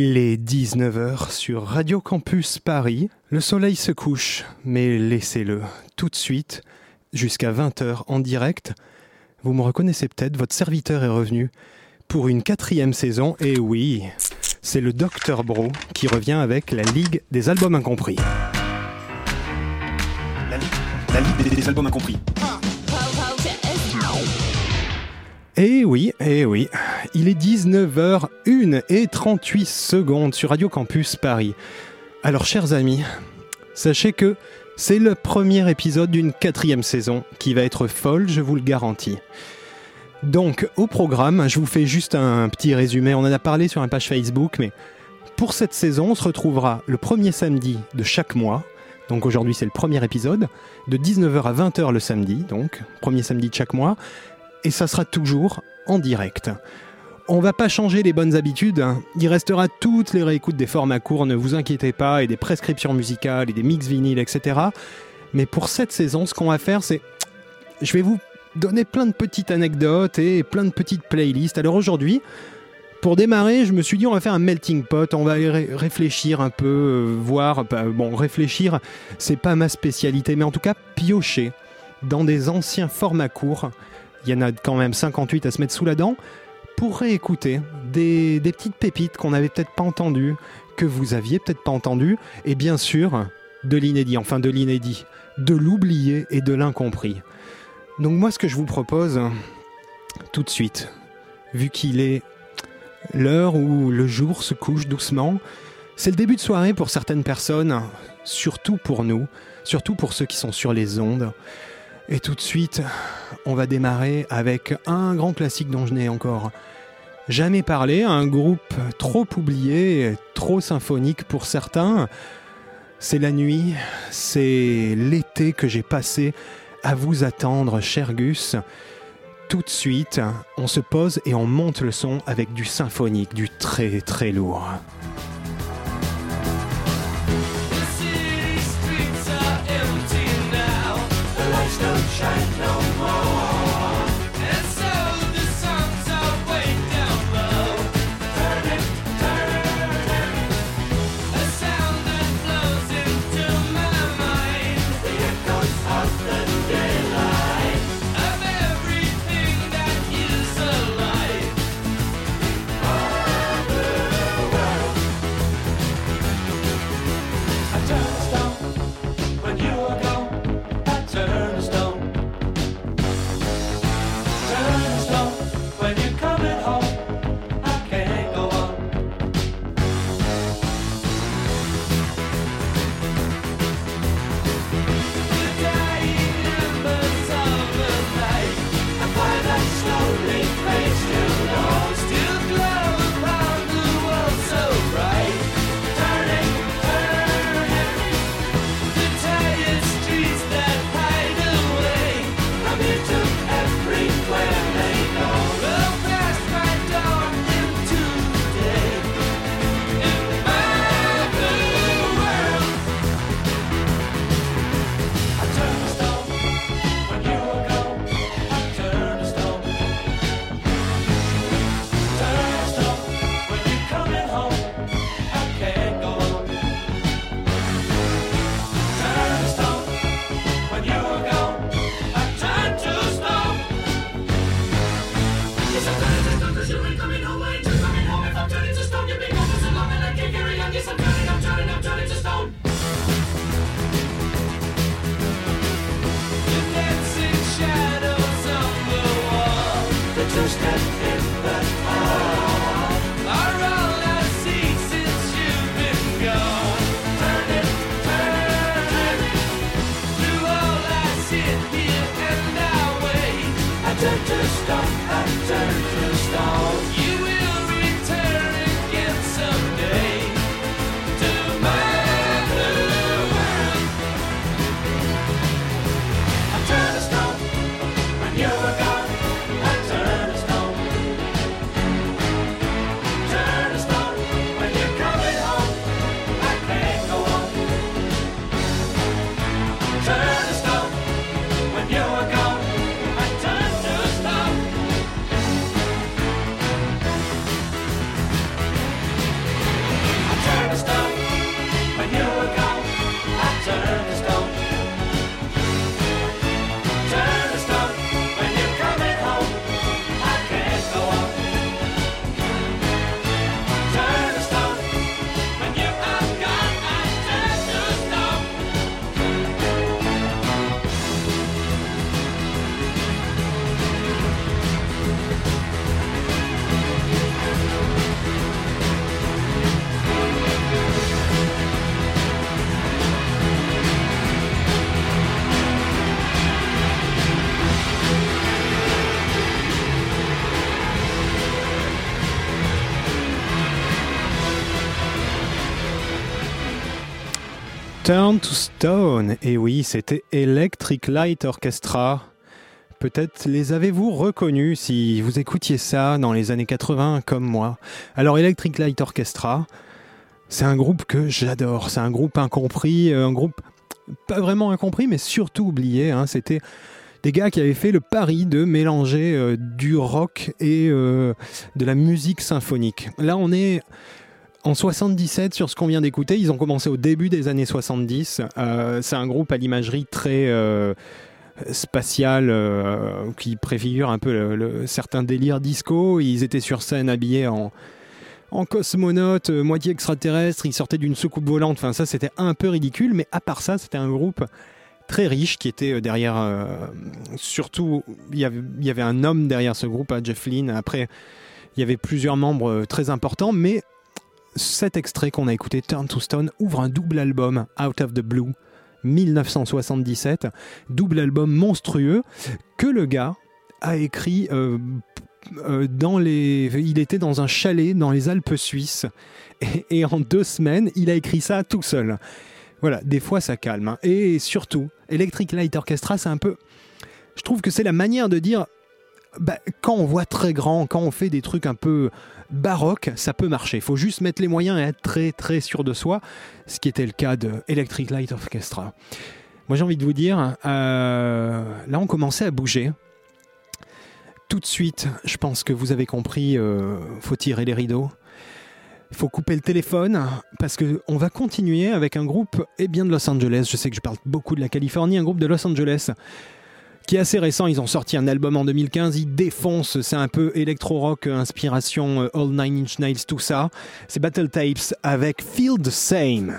Il est 19h sur Radio Campus Paris. Le soleil se couche, mais laissez-le tout de suite, jusqu'à 20h en direct. Vous me reconnaissez peut-être, votre serviteur est revenu pour une quatrième saison, et oui, c'est le Dr Bro qui revient avec la Ligue des Albums Incompris. La Ligue des Albums Incompris. Eh oui, eh oui, il est 19h01 et 38 secondes sur Radio Campus Paris. Alors chers amis, sachez que c'est le premier épisode d'une quatrième saison qui va être folle, je vous le garantis. Donc au programme, je vous fais juste un petit résumé, on en a parlé sur un page Facebook, mais pour cette saison, on se retrouvera le premier samedi de chaque mois. Donc aujourd'hui c'est le premier épisode, de 19h à 20h le samedi, donc premier samedi de chaque mois et ça sera toujours en direct. On va pas changer les bonnes habitudes, hein. il restera toutes les réécoutes des formats courts, ne vous inquiétez pas, et des prescriptions musicales, et des mix vinyles, etc. Mais pour cette saison, ce qu'on va faire, c'est... Je vais vous donner plein de petites anecdotes et plein de petites playlists. Alors aujourd'hui, pour démarrer, je me suis dit on va faire un melting pot, on va réfléchir un peu, euh, voir, bah, bon réfléchir, c'est pas ma spécialité, mais en tout cas piocher dans des anciens formats courts il y en a quand même 58 à se mettre sous la dent, pour réécouter des, petites pépites qu'on n'avait peut-être pas entendues, que vous aviez peut-être pas entendues, et bien sûr, de l'inédit, enfin de l'inédit, de l'oublié et de l'incompris. Donc moi ce que je vous propose, tout de suite, vu qu'il est l'heure où le jour se couche doucement, c'est le début de soirée pour certaines personnes, surtout pour nous, surtout pour ceux qui sont sur les ondes. Et tout de suite, on va démarrer avec un grand classique dont je n'ai encore jamais parlé, un groupe trop oublié, trop symphonique pour certains. C'est la nuit, c'est l'été que j'ai passé à vous attendre, cher Gus. Tout de suite, on se pose et on monte le son avec du symphonique, du très très lourd. shine no Turn to Stone. Et oui, c'était Electric Light Orchestra. Peut-être les avez-vous reconnus si vous écoutiez ça dans les années 80 comme moi. Alors Electric Light Orchestra, c'est un groupe que j'adore. C'est un groupe incompris, euh, un groupe pas vraiment incompris, mais surtout oublié. Hein. C'était des gars qui avaient fait le pari de mélanger euh, du rock et euh, de la musique symphonique. Là, on est en 77, sur ce qu'on vient d'écouter, ils ont commencé au début des années 70. Euh, c'est un groupe à l'imagerie très euh, spatial euh, qui préfigure un peu le, certain délire disco. Ils étaient sur scène habillés en, en cosmonaute, moitié extraterrestre. Ils sortaient d'une soucoupe volante. Enfin, ça, c'était un peu ridicule. Mais à part ça, c'était un groupe très riche qui était derrière. surtout, il y, avait, il y avait un homme derrière ce groupe, hein, Jeff Lynne. Après, il y avait plusieurs membres très importants, mais cet extrait qu'on a écouté, Turn to Stone, ouvre un double album, Out of the Blue, 1977, double album monstrueux que le gars a écrit euh, euh, dans les. Il était dans un chalet dans les Alpes suisses et, en deux semaines, il a écrit ça tout seul. Voilà, des fois ça calme. Et surtout, Electric Light Orchestra, c'est un peu. Je trouve que c'est la manière de dire bah, quand on voit très grand, quand on fait des trucs un peu baroques, ça peut marcher. Il faut juste mettre les moyens et être très très sûr de soi, ce qui était le cas de Electric Light Orchestra. Moi j'ai envie de vous dire, euh, là on commençait à bouger. Tout de suite, je pense que vous avez compris, euh, faut tirer les rideaux. Faut couper le téléphone parce que on va continuer avec un groupe eh bien de Los Angeles. Je sais que je parle beaucoup de la Californie, un groupe de Los Angeles qui est assez récent. Ils ont sorti un album en 2015. Ils défoncent. C'est un peu électro-rock, inspiration euh, All Nine Inch Nails, tout ça. C'est Battle Tapes avec Feel the Same.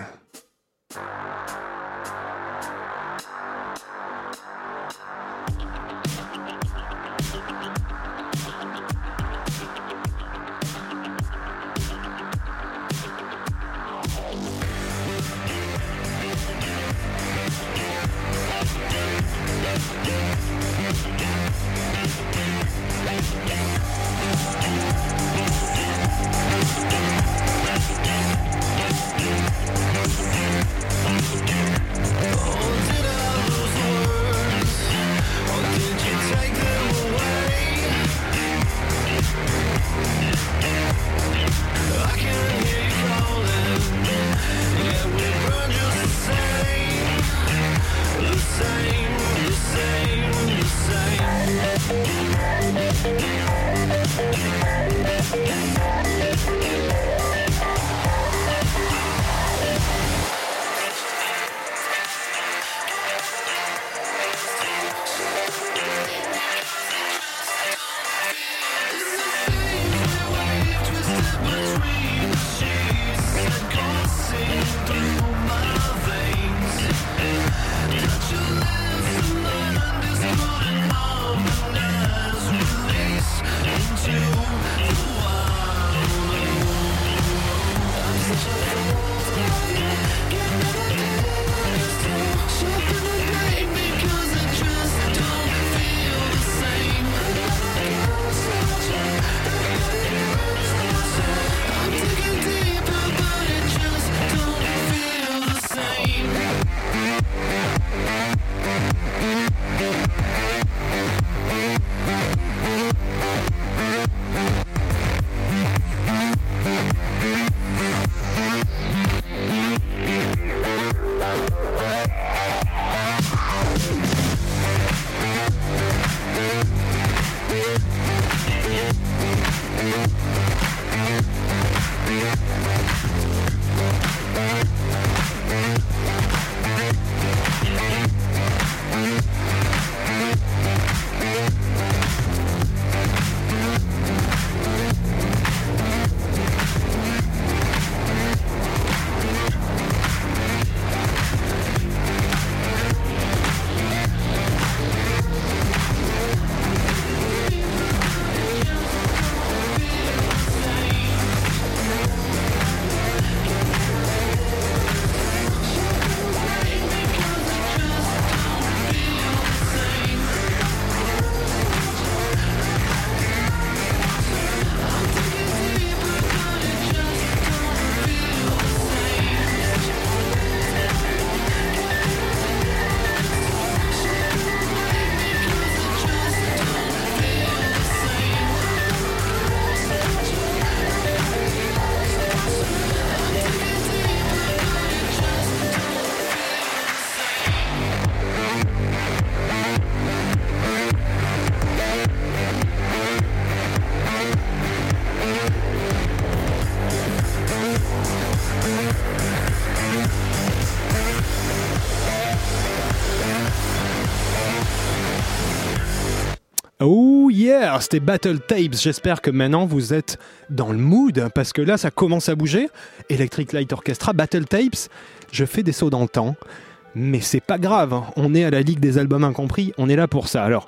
Oh yeah, c'était Battle Tapes. J'espère que maintenant vous êtes dans le mood parce que là ça commence à bouger. Electric Light Orchestra, Battle Tapes. Je fais des sauts dans le temps, mais c'est pas grave. hein. On est à la Ligue des albums incompris. On est là pour ça. Alors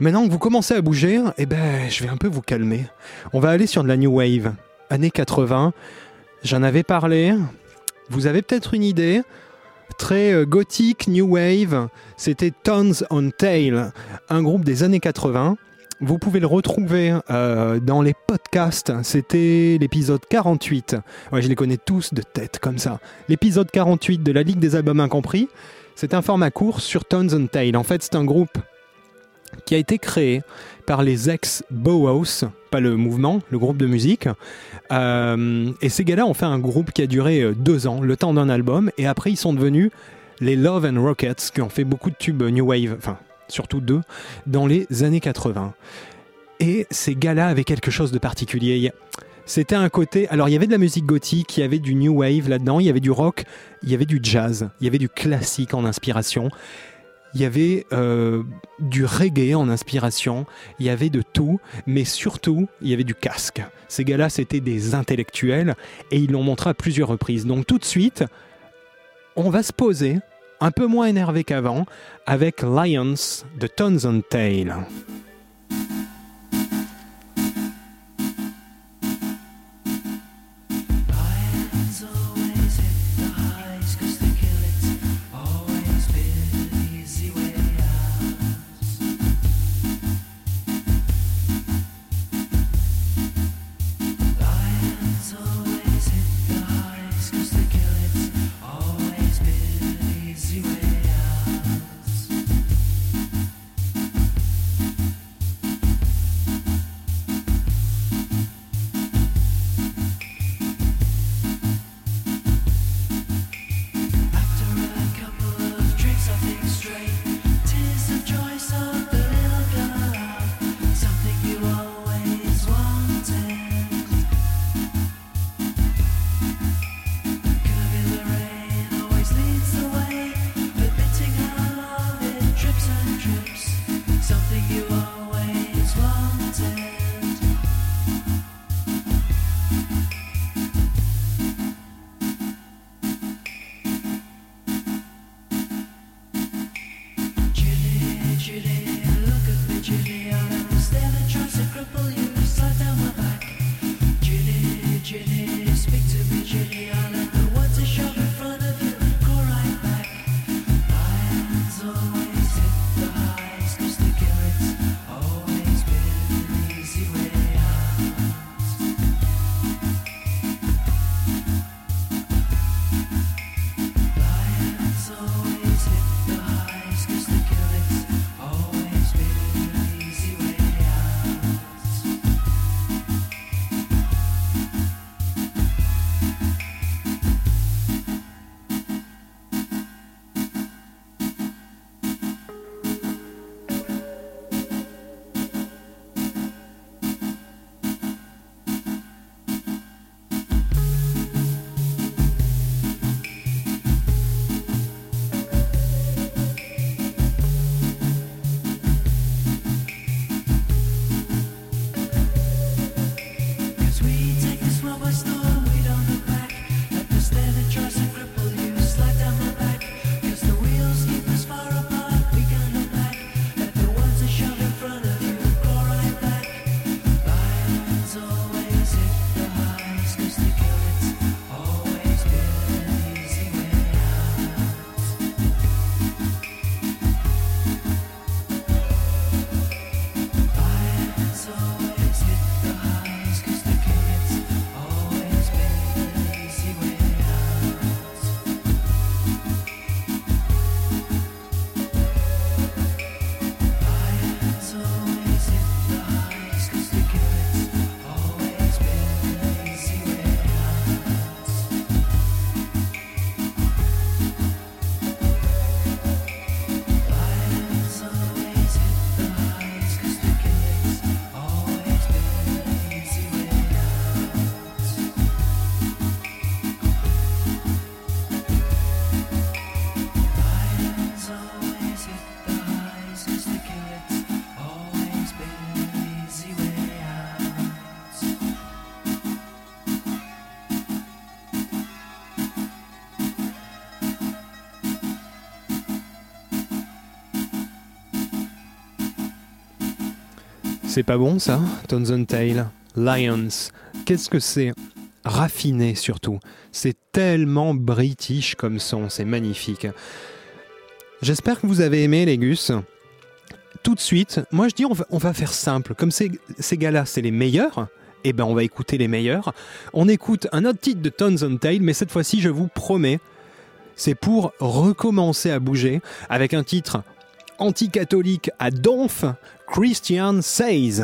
maintenant que vous commencez à bouger, eh ben je vais un peu vous calmer. On va aller sur de la new wave, années 80. J'en avais parlé. Vous avez peut-être une idée très euh, gothique, new wave. C'était Tons on Tail, un groupe des années 80. Vous pouvez le retrouver euh, dans les podcasts. C'était l'épisode 48. Ouais, je les connais tous de tête comme ça. L'épisode 48 de la Ligue des albums incompris. C'est un format court sur Tons on Tail. En fait, c'est un groupe qui a été créé par les ex-Bauhaus, pas le mouvement, le groupe de musique. Euh, et ces gars-là ont fait un groupe qui a duré euh, deux ans, le temps d'un album, et après ils sont devenus les Love and Rockets, qui ont fait beaucoup de tubes New Wave, enfin surtout deux, dans les années 80. Et ces gars-là avaient quelque chose de particulier. C'était un côté. Alors, il y avait de la musique gothique, il y avait du new wave là-dedans, il y avait du rock, il y avait du jazz, il y avait du classique en inspiration, il y avait euh, du reggae en inspiration, il y avait de tout, mais surtout, il y avait du casque. Ces gars-là, c'était des intellectuels et ils l'ont montré à plusieurs reprises. Donc, tout de suite, on va se poser, un peu moins énervé qu'avant, avec Lions de Tons on Tail. C'est pas bon ça Tones and Tail, Lions. Qu'est-ce que c'est Raffiné surtout? C'est tellement british comme son, c'est magnifique. J'espère que vous avez aimé les Gus. Tout de suite, moi je dis on va, faire simple. Comme ces, ces gars-là, c'est les meilleurs, eh ben on va écouter les meilleurs. On écoute un autre titre de Tones and Tail, mais cette fois-ci, je vous promets, c'est pour recommencer à bouger avec un titre anticatholique à donf, Christian Says.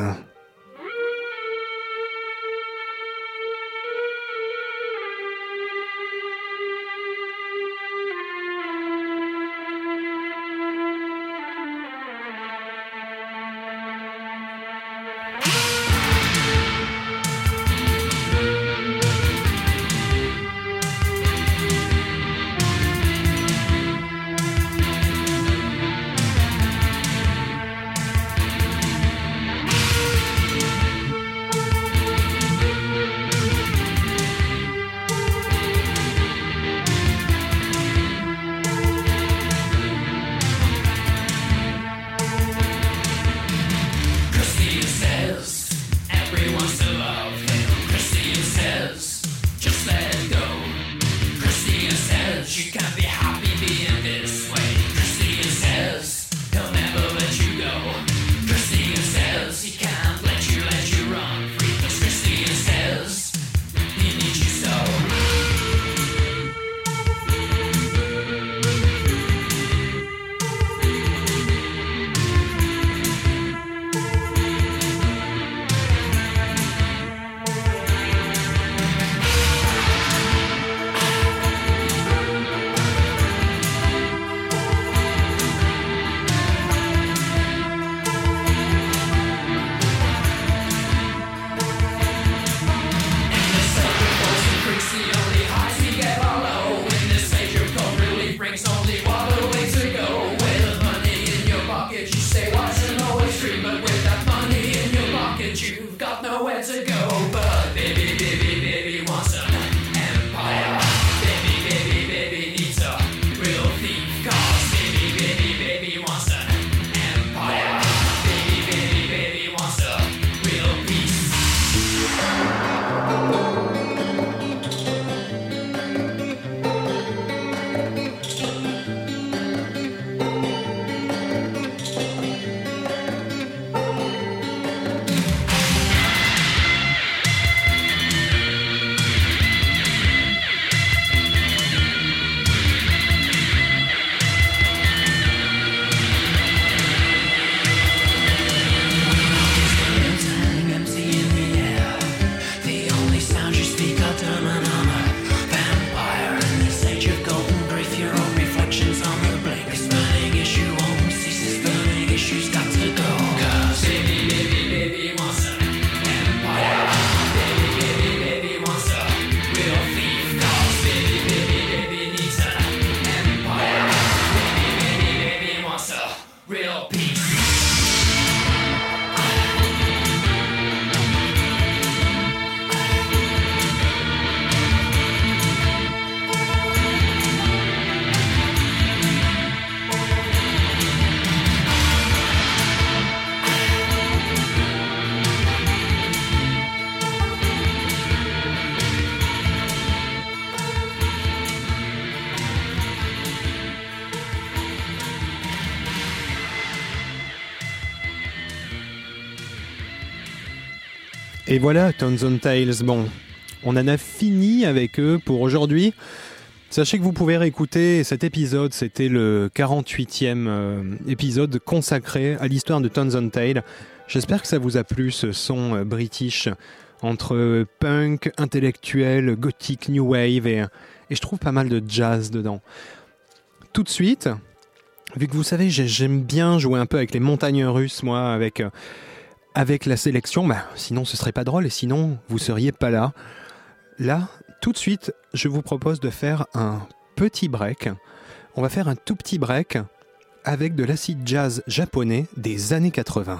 You've voilà, Tones on Tales. Bon, on en a fini avec eux pour aujourd'hui. Sachez que vous pouvez réécouter cet épisode, c'était le 48e euh, épisode consacré à l'histoire de Tones on Tail. J'espère que ça vous a plu ce son euh, british entre punk, intellectuel, gothique, new wave et, et je trouve pas mal de jazz dedans. Tout de suite, vu que vous savez, j'ai- j'aime bien jouer un peu avec les montagnes russes, moi, avec, euh, avec la sélection, bah, sinon ce serait pas drôle et sinon vous seriez pas là. Là, tout de suite, je vous propose de faire un petit break. On va faire un tout petit break avec de l'acid jazz japonais des années 80.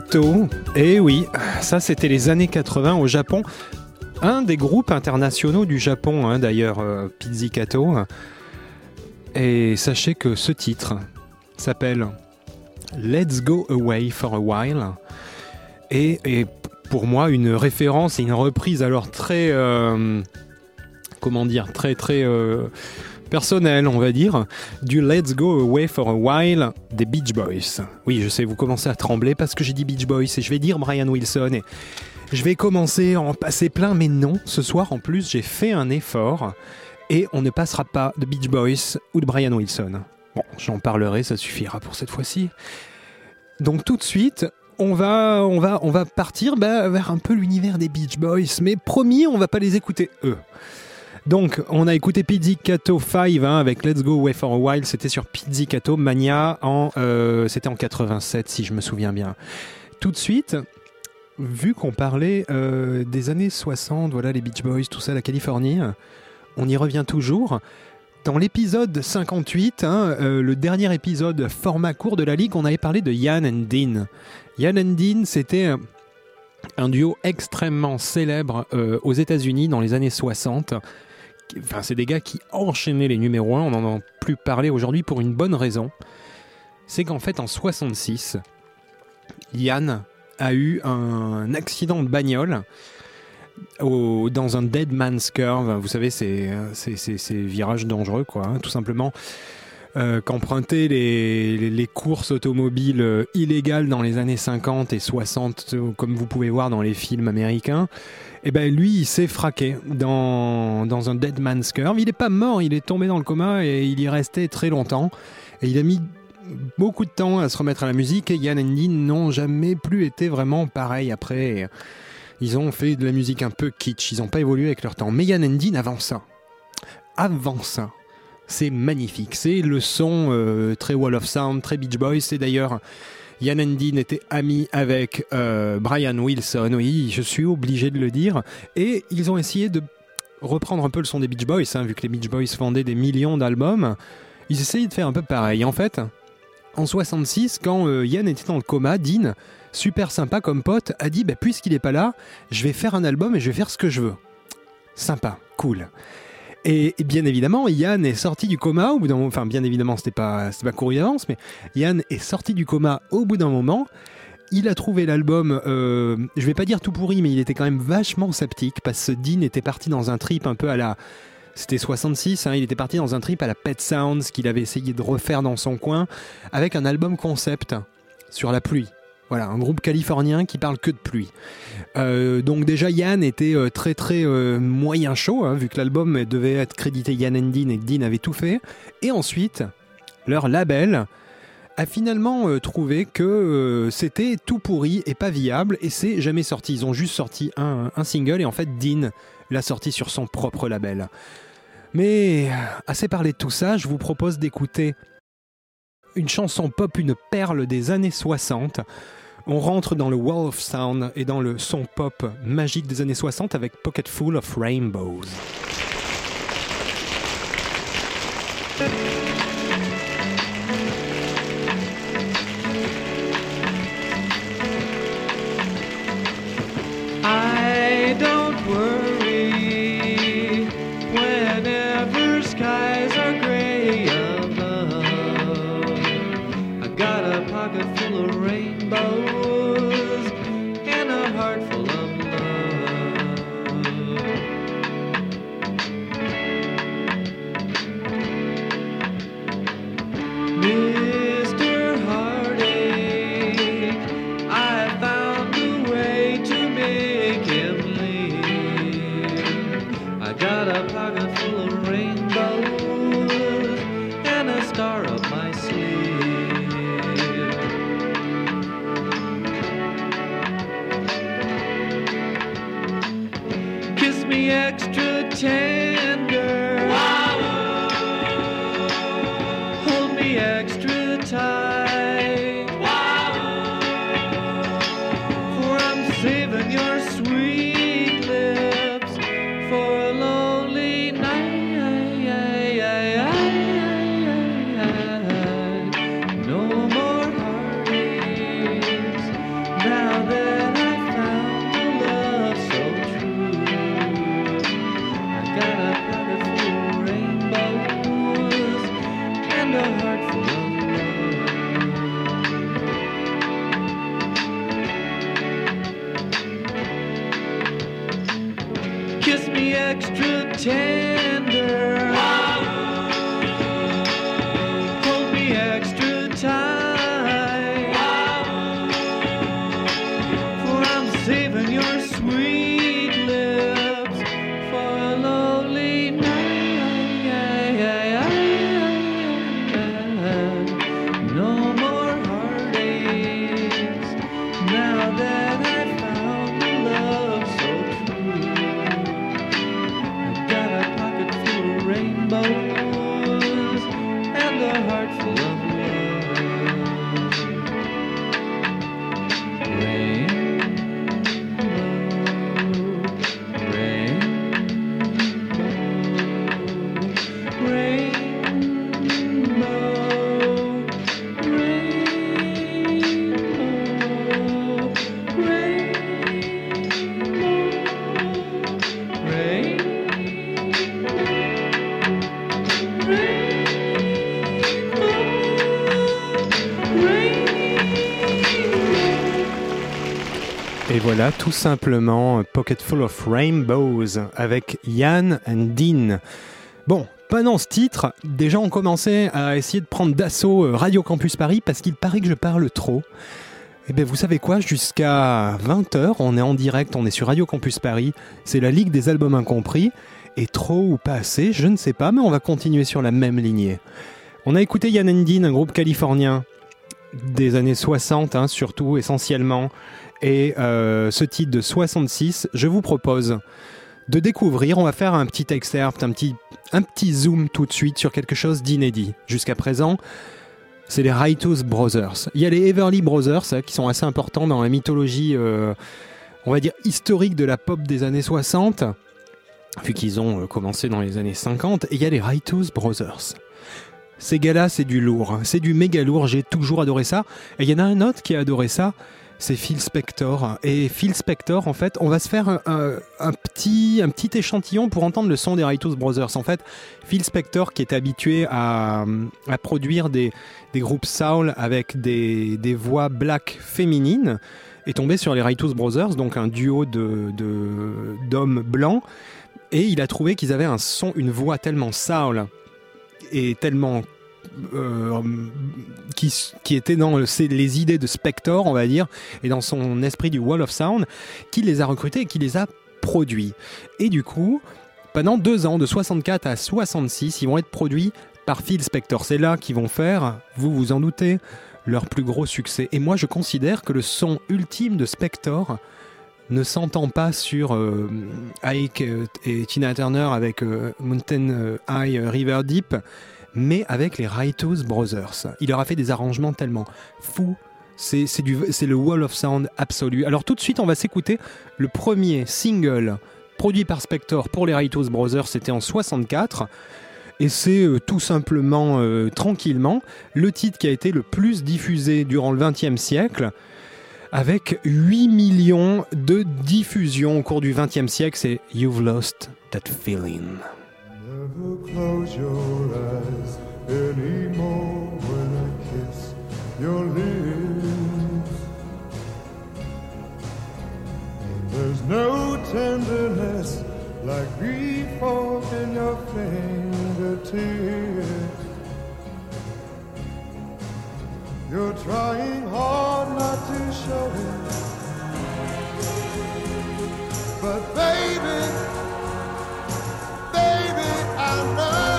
Pizzicato. Eh oui, ça c'était les années 80 au Japon. Un des groupes internationaux du Japon, hein, d'ailleurs, euh, Pizzicato. Et sachez que ce titre s'appelle Let's Go Away for a While. Et, et pour moi, une référence et une reprise alors très. euh, comment dire Très, très. euh, personnelle, on va dire, du Let's Go Away for a While des Beach Boys. Oui, je sais, vous commencez à trembler parce que j'ai dit Beach Boys et je vais dire Brian Wilson et je vais commencer à en passer plein, mais non, ce soir en plus j'ai fait un effort et on ne passera pas de Beach Boys ou de Brian Wilson. Bon, j'en parlerai, ça suffira pour cette fois-ci. Donc tout de suite, on va, on va, on va partir bah, vers un peu l'univers des Beach Boys, mais promis, on va pas les écouter eux. Donc, on a écouté Pizzicato 5 hein, avec Let's Go Away for a While. C'était sur Pizzicato Mania euh, c'était en 87 si je me souviens bien. Tout de suite, vu qu'on parlait euh, des années 60, voilà les Beach Boys, tout ça, la Californie, on y revient toujours. Dans l'épisode 58, hein, euh, le dernier épisode format court de la ligue, on avait parlé de Yann and Dean. Yann and Dean, c'était un- duo extrêmement célèbre aux États-Unis dans les années 60. Enfin, c'est des gars qui enchaînaient les numéros 1. On n'en a plus parlé aujourd'hui pour une bonne raison. C'est qu'en fait, en 66, Yann a eu un accident de bagnole dans un dead man's curve. Vous savez, ces virages dangereux, quoi, hein, tout simplement. Euh, qu'empruntaient les, courses automobiles illégales dans les années 50 et 60, euh, comme vous pouvez voir dans les films américains. Et ben lui, il s'est fraqué dans, dans un dead man's curve. Il n'est pas mort, il est tombé dans le coma et il y restait très longtemps. Et il a mis beaucoup de temps à se remettre à la musique et Yann et n'ont jamais plus été vraiment pareils après. Ils ont fait de la musique un peu kitsch, ils n'ont pas évolué avec leur temps. Mais Yann et Dean avant ça, avant ça, c'est magnifique. C'est le son euh, très Wall of Sound, très Beach Boys. C'est d'ailleurs Yann Dean était ami avec euh, Brian Wilson. Oui, je suis obligé de le dire. Et ils ont essayé de reprendre un peu le son des Beach Boys, hein, vu que les Beach Boys vendaient des millions d'albums. Ils essayaient de faire un peu pareil. En fait, en 66, quand euh, Yann était dans le coma, Dean, super sympa comme pote, a dit bah, puisqu'il est pas là, je vais faire un album et je vais faire ce que je veux. Sympa, cool. Et, bien évidemment, Yann est sorti du coma au bout d'un moment. Enfin, bien évidemment, c'était pas, pas couru d'avance, mais Yann est sorti du coma au bout d'un moment. Il a trouvé l'album, euh, je vais pas dire tout pourri, mais il était quand même vachement sceptique parce que Dean était parti dans un trip un peu à la. C'était 66, hein, il était parti dans un trip à la Pet Sounds qu'il avait essayé de refaire dans son coin avec un album concept sur la pluie. Voilà, un groupe californien qui parle que de pluie. Euh, donc déjà Yann était euh, très très euh, moyen chaud, hein, vu que l'album devait être crédité Yann and Dean et que Dean avait tout fait. Et ensuite, leur label a finalement trouvé que c'était tout pourri et pas viable et c'est jamais sorti. Ils ont juste sorti un, un single et en fait Dean l'a sorti sur son propre label. Mais assez parlé de tout ça, je vous propose d'écouter une chanson pop, une perle des années 60. On rentre dans le Wall of Sound et dans le son pop magique des années 60 avec Pocket Full of Rainbows. Simplement Pocket Full of Rainbows avec Yann and Dean. Bon, pendant ce titre, des gens ont commencé à essayer de prendre d'assaut euh, Radio Campus Paris parce qu'il paraît que je parle trop. Eh bien, vous savez quoi? Jusqu'à 20h, on est en direct, on est sur Radio Campus Paris. C'est la Ligue des albums incompris. Et trop ou pas assez, je ne sais pas, mais on va continuer sur la même lignée. On a écouté Yann and Dean, un groupe californien des années 60, hein, surtout, essentiellement. Et euh, ce titre de 66, je vous propose de découvrir. On va faire un petit excerpt, un petit, un petit zoom tout de suite sur quelque chose d'inédit. Jusqu'à présent, c'est les Righteous Brothers. Il y a les Everly Brothers hein, qui sont assez importants dans la mythologie, euh, on va dire, historique de la pop des années 60, vu qu'ils ont euh, commencé dans les années 50. Et il y a les Righteous Brothers. Ces gars-là, c'est du lourd, hein. c'est du méga lourd, j'ai toujours adoré ça. Et il y en a un autre qui a adoré ça, c'est Phil Spector. Et Phil Spector, en fait, on va se faire un, petit, un petit échantillon pour entendre le son des Righteous Brothers. En fait, Phil Spector, qui est habitué à, à produire des, des groupes soul avec des, des voix black féminines, est tombé sur les Righteous Brothers, donc un duo de, de- d'hommes blancs. Et il a trouvé qu'ils avaient un son, une voix tellement soul et tellement euh, qui, qui était dans les idées de Spector, on va dire, et dans son esprit du Wall of Sound, qui les a recrutés et qui les a produits. Et du coup, pendant deux ans, de 64 à 66, ils vont être produits par Phil Spector. C'est là qu'ils vont faire, vous vous en doutez, leur plus gros succès. Et moi, je considère que le son ultime de Spector ne s'entend pas sur euh, Ike et Tina Turner avec euh, Mountain euh, High River Deep, mais avec les Righteous Brothers. Il leur a fait des arrangements tellement fous. C'est le wall of sound absolu. Alors tout de suite, on va s'écouter le premier single produit par Spector pour les Righteous Brothers. C'était en 64. Et c'est euh, tout simplement, euh, tranquillement, le titre qui a été le plus diffusé durant le XXe siècle, avec 8 millions de diffusions au cours du XXe siècle. C'est You've Lost That Feeling. Anymore when I kiss your lips. There's no tenderness like before in your fingertips. You're trying hard not to show it. But baby, baby, I know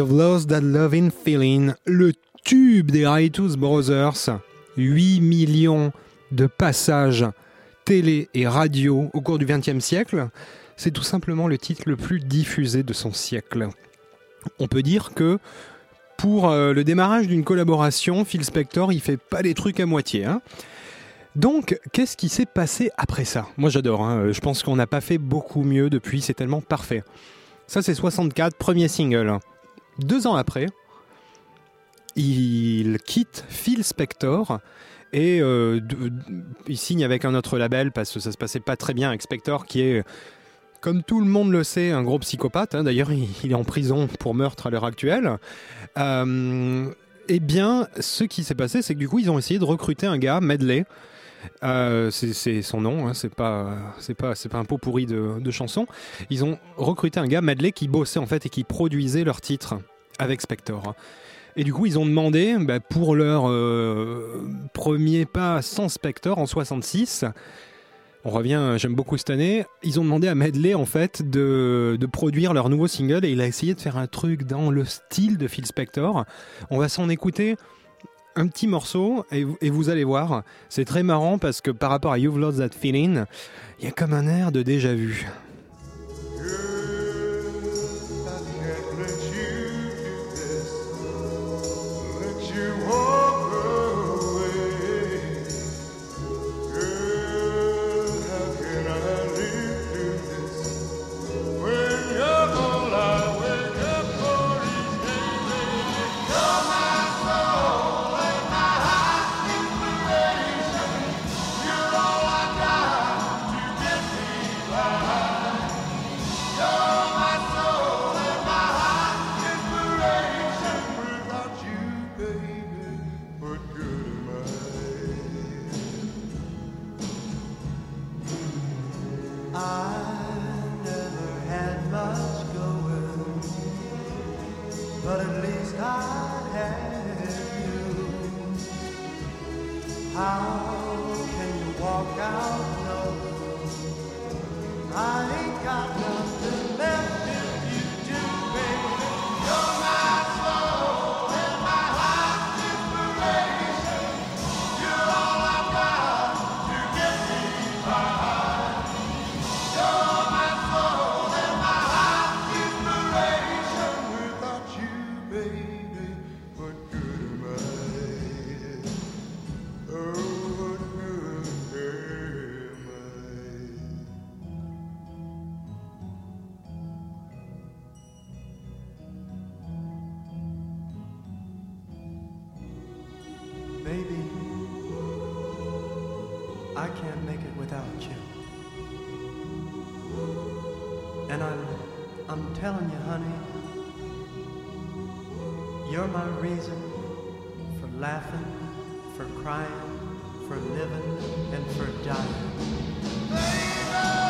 You've Lost That Loving Feeling, le tube des Righteous Brothers. 8 millions de passages télé et radio au cours du XXe siècle. C'est tout simplement le titre le plus diffusé de son siècle. On peut dire que pour euh, le démarrage d'une collaboration, Phil Spector, il fait pas les trucs à moitié. hein. Donc, qu'est-ce qui s'est passé après ça? Moi, j'adore. hein. Je pense qu'on n'a pas fait beaucoup mieux depuis. C'est tellement parfait. Ça, c'est 64, premier single. Deux ans après, il quitte Phil Spector et euh, il signe avec un autre label parce que ça se passait pas très bien avec Spector, qui est, comme tout le monde le sait, un gros psychopathe. hein. D'ailleurs, il, est en prison pour meurtre à l'heure actuelle. Euh, eh bien, ce qui s'est passé, c'est que du coup, ils ont essayé de recruter un gars, Medley. Euh, c'est son nom, hein, c'est pas, c'est pas, c'est pas un pot pourri de, de chanson. Ils ont recruté un gars, Medley, qui bossait en fait et qui produisait leurs titres avec Spector. Et du coup, ils ont demandé, bah, pour leur euh, premier pas sans Spector en 66, on revient, j'aime beaucoup cette année, ils ont demandé à Medley en fait de, produire leur nouveau single et il a essayé de faire un truc dans le style de Phil Spector. On va s'en écouter un petit morceau et, et vous allez voir, c'est très marrant parce que par rapport à You've Lost That Feeling, il y a comme un air de déjà vu. Baby, I can't make it without you. And I'm, I'm telling you, honey, you're my reason for laughing, for crying, for living, and for dying. Without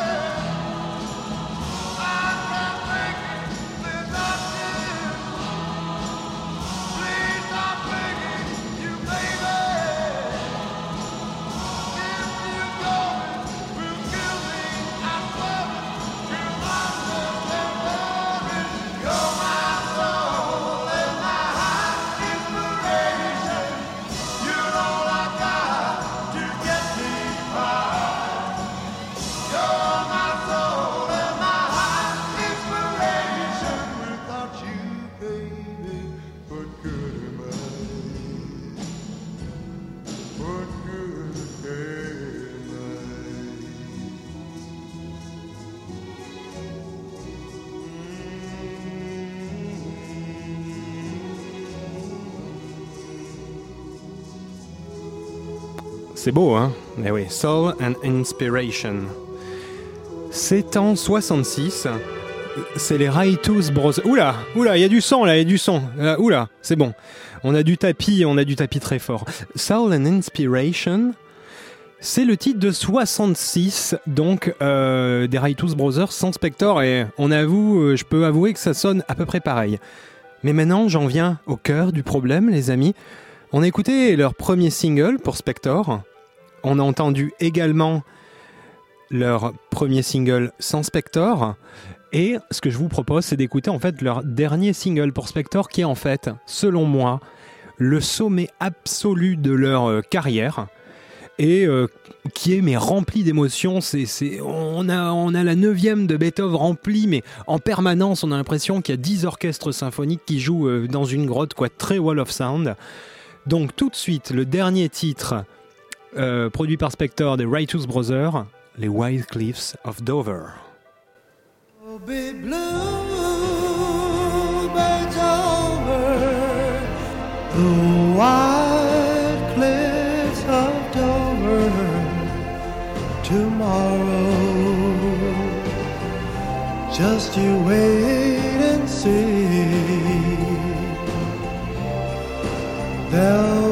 C'est beau, hein? Eh oui, Soul and Inspiration. C'est en 66. C'est les Righteous Brothers. Oula, oula, il y a du sang là, il y a du sang. Euh, oula, c'est bon. On a du tapis, on a du tapis très fort. Soul and Inspiration, C'est le titre de 66, donc euh, des Righteous Brothers sans Spector, et on avoue, euh, je peux avouer que ça sonne à peu près pareil. Mais maintenant, j'en viens au cœur du problème, les amis. On a écouté leur premier single pour Spector. On a entendu également leur premier single sans Spector. Et ce que je vous propose, c'est d'écouter en fait leur dernier single pour Spector, qui est en fait, selon moi, le sommet absolu de leur euh, carrière et euh, qui est mais rempli d'émotions. C'est, on, a, on a la neuvième de Beethoven remplie, mais en permanence, on a l'impression qu'il y a 10 orchestres symphoniques qui jouent euh, dans une grotte, quoi, très wall of sound. Donc tout de suite, le dernier titre euh, produit par Spector des Righteous Brothers, les Wild Cliffs of Dover. Oh, be blue, birds over the white cliffs of Dover tomorrow. Just you wait and see. There'll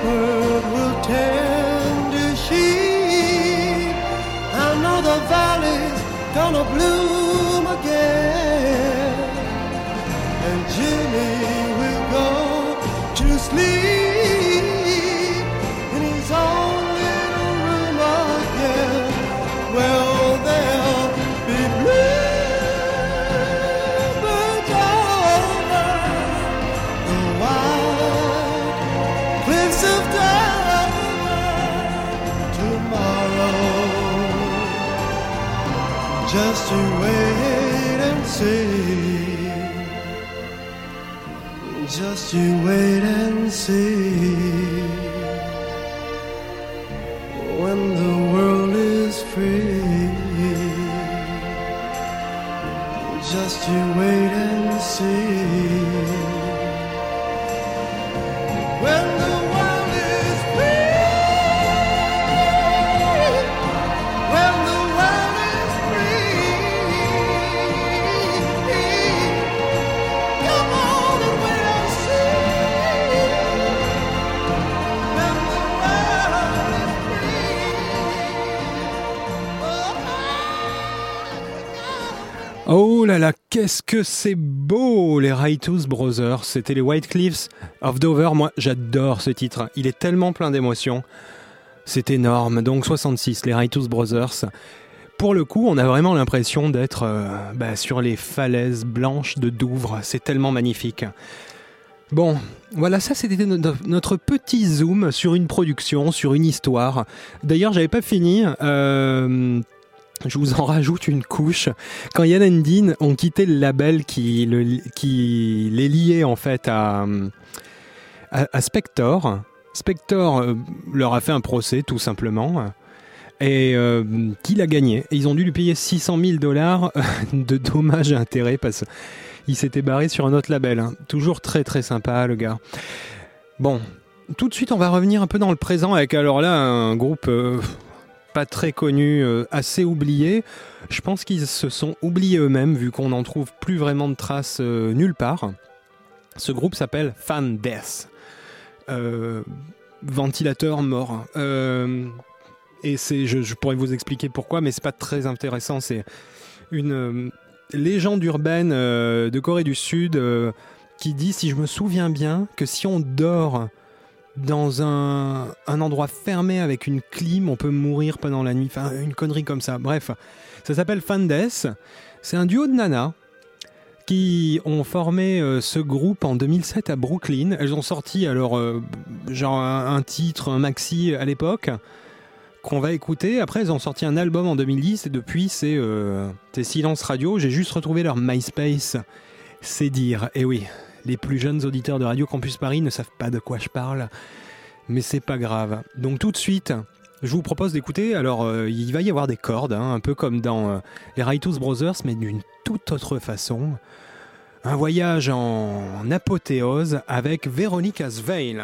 shepherd will tend his sheep. I know the valley's gonna bloom Just you wait and see qu'est-ce que c'est beau, les Righteous Brothers. C'était les White Cliffs of Dover. Moi, j'adore ce titre. Il est tellement plein d'émotions. C'est énorme. Donc 66, les Righteous Brothers. Pour le coup, on a vraiment l'impression d'être euh, bah, sur les falaises blanches de Douvres. C'est tellement magnifique. Bon, voilà, ça c'était notre, petit zoom sur une production, sur une histoire. D'ailleurs, j'avais pas fini. euh, je vous en rajoute une couche. Quand Yann and Dean ont quitté le label qui, le- qui les liait en fait à, à, Spector, Spector euh, leur a fait un procès tout simplement et euh, qu'il a gagné. Ils ont dû lui payer 600 000 dollars de dommages et intérêts parce qu'il s'était barré sur un autre label. hein. Toujours très très sympa le gars. Bon, tout de suite on va revenir un peu dans le présent avec alors là un groupe euh, pas très connu, euh, assez oublié. Je pense qu'ils se sont oubliés eux-mêmes vu qu'on n'en trouve plus vraiment de traces euh, nulle part. Ce groupe s'appelle Fan Death. Euh, ventilateur mort. Et c'est, je, je pourrais vous expliquer pourquoi, mais c'est pas très intéressant. C'est une légende urbaine de Corée du Sud qui dit, si je me souviens bien, que si on dort dans un, endroit fermé avec une clim, on peut mourir pendant la nuit. Enfin, une connerie comme ça. Bref, ça s'appelle Fandes. C'est un duo de nanas qui ont formé euh, ce groupe en 2007 à Brooklyn. Elles ont sorti alors euh, genre un, titre, un maxi à l'époque qu'on va écouter. Après, elles ont sorti un album en 2010 et depuis, c'est euh, c'est silence radio. J'ai juste retrouvé leur MySpace. C'est dire. Et oui, les plus jeunes auditeurs de Radio Campus Paris ne savent pas de quoi je parle, mais c'est pas grave. Donc tout de suite, je vous propose d'écouter. Alors, euh, il va y avoir des cordes, hein, un peu comme dans euh, les Righteous Brothers, mais d'une toute autre façon. Un voyage en apothéose avec Véronica Sveil.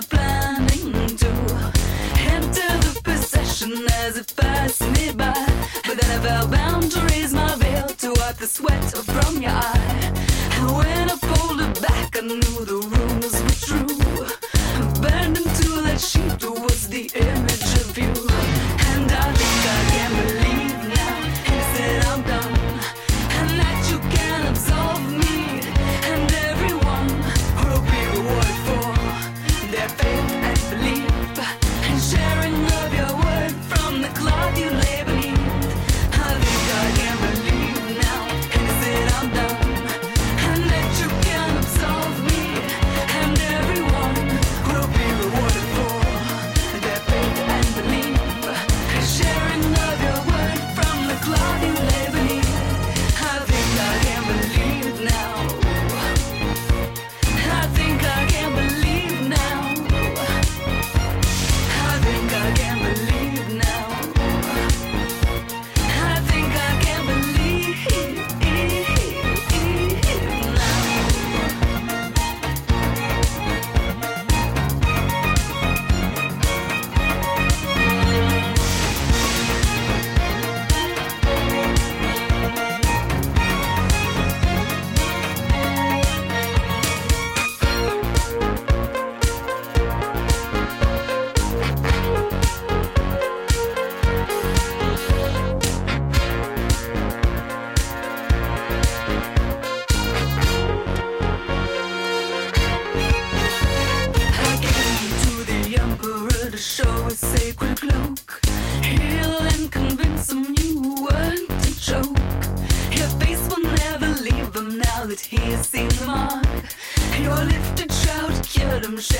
Planning to enter the possession as it passed me by. But then I felt bound to raise my veil to wipe the sweat from your eye. And when I pulled it back, I knew the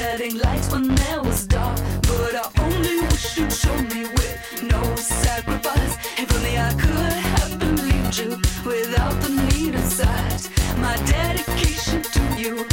cured him, shedding light when there was dark. But I only wish you'd show me with no sacrifice. If only I could have believed you without the need of sight. My dedication to you,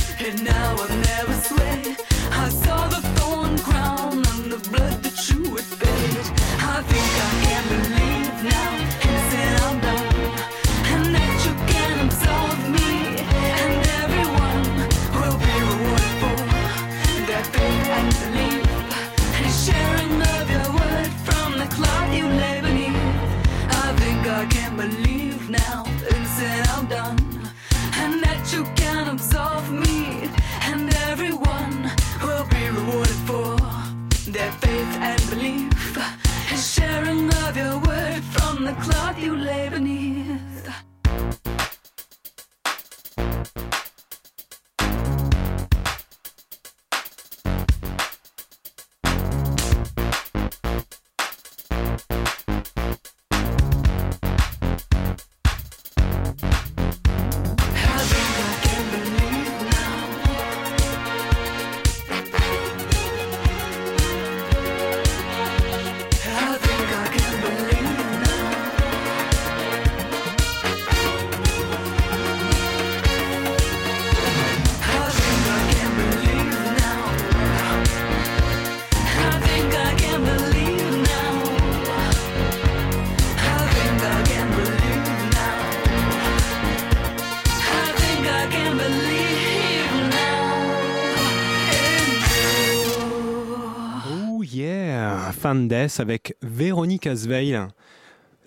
yeah Fan Death avec Véronique Asveil.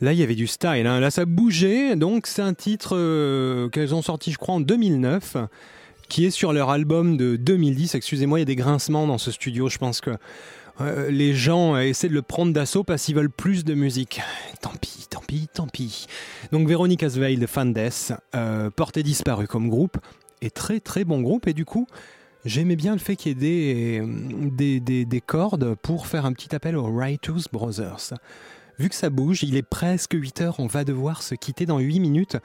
Là, il y avait du style. hein. Là, ça bougeait. Donc, c'est un titre euh, qu'elles ont sorti, je crois, en 2009, qui est sur leur album de 2010. Excusez-moi, il y a des grincements dans ce studio. Je pense que euh, les gens euh, essaient de le prendre d'assaut parce qu'ils veulent plus de musique. Tant pis, tant pis, tant pis. Donc Véronique Asveil de Fandes, euh, porté disparu comme groupe, et très très bon groupe, et du coup, j'aimais bien le fait qu'il y ait des, des, des- des cordes pour faire un petit appel aux Righteous Brothers. Vu que ça bouge, il est presque 8 heures, on va devoir se quitter dans 8 minutes.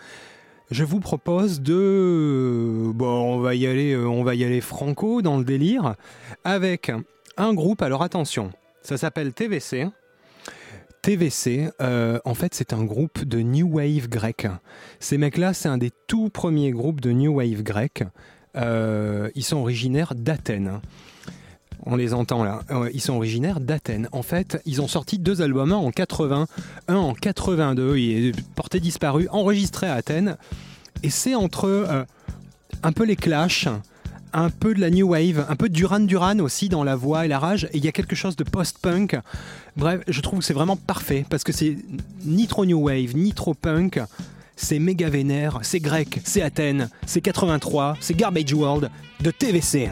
Je vous propose de... Bon, on va y aller, euh, on va y aller franco dans le délire, avec un groupe, alors attention, ça s'appelle TVC. TVC, euh, en fait, c'est un groupe de New Wave grec. Ces mecs-là, c'est un des tout premiers groupes de New Wave grec. Euh, ils sont originaires d'Athènes. On les entend là. Euh, Ils sont originaires d'Athènes. En fait, ils ont sorti deux albums, en 80, un en 82. Il est porté disparu, enregistré à Athènes. Et c'est entre euh, un peu les Clash, un peu de la New Wave, un peu de Duran Duran aussi dans la voix et la rage. Et il y a quelque chose de post-punk. Bref, je trouve que c'est vraiment parfait parce que c'est ni trop New Wave, ni trop punk. C'est méga vénère, c'est grec, c'est Athènes, c'est 83, c'est Garbage World de TVC.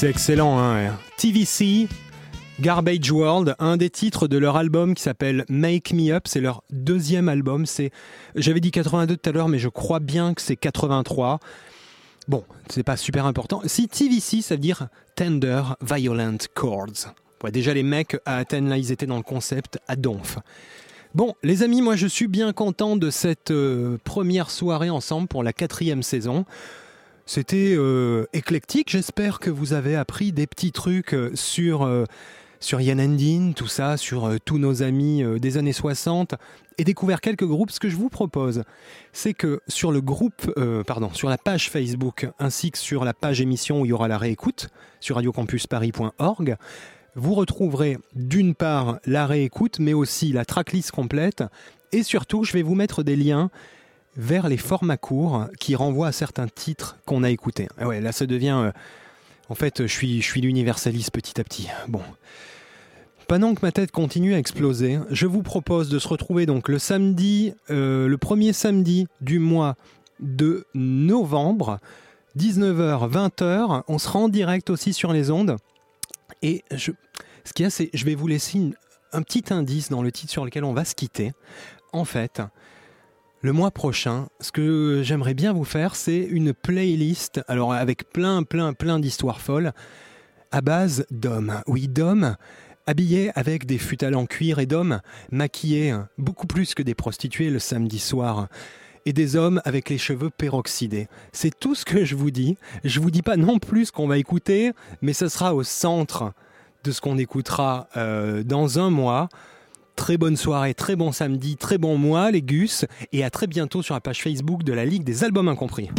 C'est excellent, hein. TVC, Garbage World, un des titres de leur album qui s'appelle Make Me Up, c'est leur deuxième album. C'est, j'avais dit 82 tout à l'heure, mais je crois bien que c'est 83. Bon, c'est pas super important. Si TVC, ça veut dire Tender Violent Chords. Ouais, déjà les mecs à Athènes, là, ils étaient dans le concept à donf. Bon, les amis, moi je suis bien content de cette euh, première soirée ensemble pour la quatrième saison. C'était euh, éclectique, j'espère que vous avez appris des petits trucs euh, sur euh, sur Yann Endin, tout ça, sur euh, tous nos amis des années 60 et découvert quelques groupes. Ce que je vous propose, c'est que sur le groupe, pardon, sur la page Facebook ainsi que sur la page émission où il y aura la réécoute sur radiocampusparis.org, vous retrouverez d'une part la réécoute, mais aussi la tracklist complète. Et surtout, je vais vous mettre des liens vers les formats courts qui renvoient à certains titres qu'on a écoutés. Ah là, ça devient. euh, en fait, je suis, l'universaliste petit à petit. Bon. Pendant que ma tête continue à exploser, je vous propose de se retrouver donc le samedi, euh, le premier samedi du mois de novembre, 19h, 20h. On sera en direct aussi sur les ondes. Et je, ce qu'il y a, c'est je vais vous laisser un petit indice dans le titre sur lequel on va se quitter. En fait, le mois prochain, ce que j'aimerais bien vous faire, c'est une playlist, alors avec plein, plein, plein d'histoires folles, à base d'hommes. Oui, d'hommes habillés avec des futales en cuir et d'hommes maquillés beaucoup plus que des prostituées le samedi soir. Et des hommes avec les cheveux peroxydés. C'est tout ce que je vous dis. Je vous dis pas non plus ce qu'on va écouter, mais ce sera au centre de ce qu'on écoutera euh, dans un mois. Très bonne soirée, très bon samedi, très bon mois les gus, et à très bientôt sur la page Facebook de la Ligue des Albums Incompris.